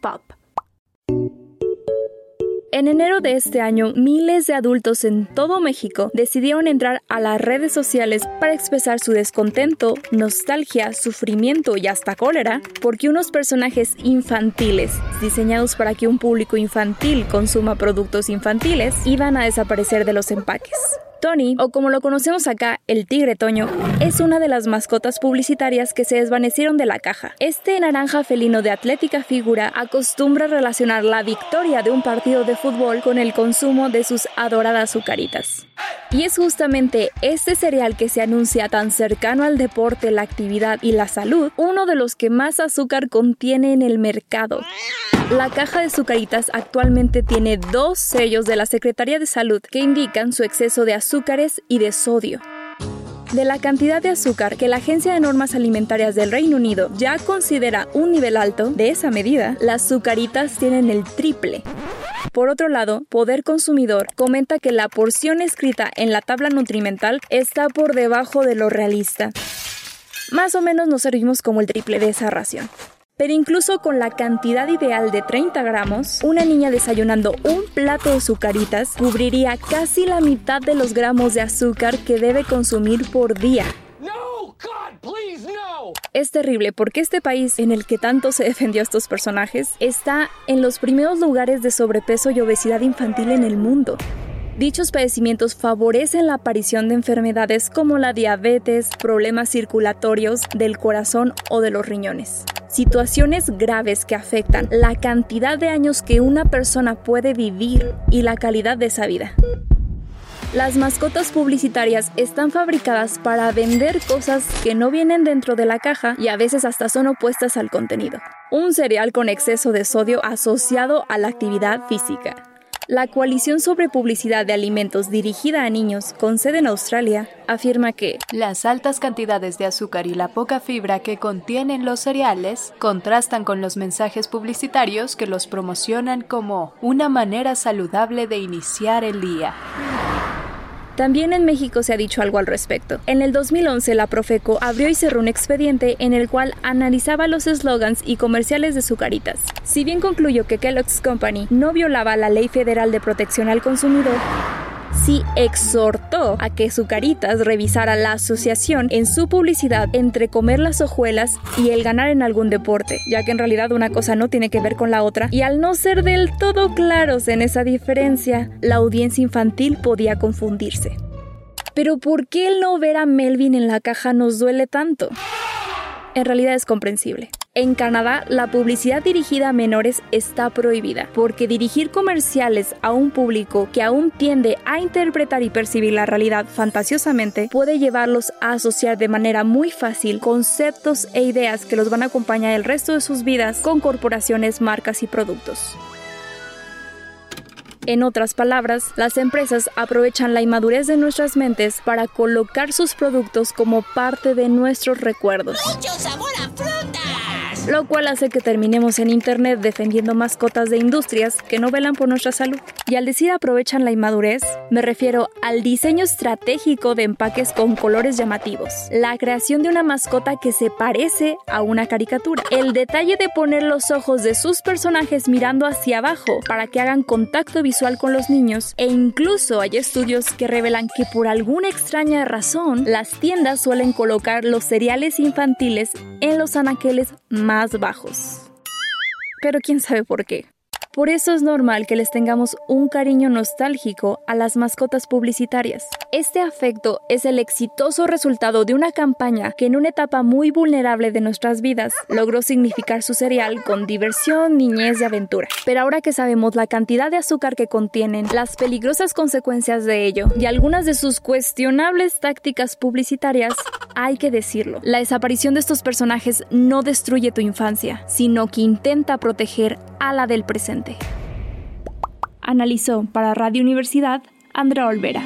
pop. En enero de este año, miles de adultos en todo México decidieron entrar a las redes sociales para expresar su descontento, nostalgia, sufrimiento y hasta cólera porque unos personajes infantiles, diseñados para que un público infantil consuma productos infantiles, iban a desaparecer de los empaques. Tony, o como lo conocemos acá, el tigre Toño, es una de las mascotas publicitarias que se desvanecieron de la caja. Este naranja felino de atlética figura acostumbra relacionar la victoria de un partido de fútbol con el consumo de sus adoradas azucaritas. Y es justamente este cereal que se anuncia tan cercano al deporte, la actividad y la salud, uno de los que más azúcar contiene en el mercado. La caja de azucaritas actualmente tiene dos sellos de la Secretaría de Salud que indican su exceso de azúcares y de sodio. De la cantidad de azúcar que la Agencia de Normas Alimentarias del Reino Unido ya considera un nivel alto, de esa medida, las azucaritas tienen el triple. Por otro lado, Poder Consumidor comenta que la porción escrita en la tabla nutrimental está por debajo de lo realista. Más o menos nos servimos como el triple de esa ración. Pero incluso con la cantidad ideal de 30 gramos, una niña desayunando un plato de azucaritas cubriría casi la mitad de los gramos de azúcar que debe consumir por día. Es terrible porque este país en el que tanto se defendió a estos personajes está en los primeros lugares de sobrepeso y obesidad infantil en el mundo. Dichos padecimientos favorecen la aparición de enfermedades como la diabetes, problemas circulatorios del corazón o de los riñones. Situaciones graves que afectan la cantidad de años que una persona puede vivir y la calidad de esa vida. Las mascotas publicitarias están fabricadas para vender cosas que no vienen dentro de la caja y a veces hasta son opuestas al contenido. Un cereal con exceso de sodio asociado a la actividad física. La Coalición sobre Publicidad de Alimentos dirigida a niños con sede en Australia afirma que las altas cantidades de azúcar y la poca fibra que contienen los cereales contrastan con los mensajes publicitarios que los promocionan como una manera saludable de iniciar el día. También en México se ha dicho algo al respecto. En el 2011 la Profeco abrió y cerró un expediente en el cual analizaba los eslogans y comerciales de Zucaritas. Si bien concluyó que Kellogg's Company no violaba la Ley Federal de Protección al Consumidor, exhortó a que Zucaritas revisara la asociación en su publicidad entre comer las hojuelas y el ganar en algún deporte, ya que en realidad una cosa no tiene que ver con la otra, y al no ser del todo claros en esa diferencia, la audiencia infantil podía confundirse. Pero ¿por qué el no ver a Melvin en la caja nos duele tanto? En realidad es comprensible. En Canadá, la publicidad dirigida a menores está prohibida, porque dirigir comerciales a un público que aún tiende a interpretar y percibir la realidad fantasiosamente puede llevarlos a asociar de manera muy fácil conceptos e ideas que los van a acompañar el resto de sus vidas con corporaciones, marcas y productos. En otras palabras, las empresas aprovechan la inmadurez de nuestras mentes para colocar sus productos como parte de nuestros recuerdos. ¡Mucho sabor a! Lo cual hace que terminemos en internet defendiendo mascotas de industrias que no velan por nuestra salud. Y al decir aprovechan la inmadurez, me refiero al diseño estratégico de empaques con colores llamativos, la creación de una mascota que se parece a una caricatura, el detalle de poner los ojos de sus personajes mirando hacia abajo para que hagan contacto visual con los niños. E incluso hay estudios que revelan que por alguna extraña razón las tiendas suelen colocar los cereales infantiles en los anaqueles más bajos. Pero quién sabe por qué. Por eso es normal que les tengamos un cariño nostálgico a las mascotas publicitarias. Este afecto es el exitoso resultado de una campaña que en una etapa muy vulnerable de nuestras vidas logró significar su cereal con diversión, niñez y aventura. Pero ahora que sabemos la cantidad de azúcar que contienen, las peligrosas consecuencias de ello y algunas de sus cuestionables tácticas publicitarias, hay que decirlo, la desaparición de estos personajes no destruye tu infancia, sino que intenta proteger a la del presente. Analizó para Radio Universidad Andrea Olvera.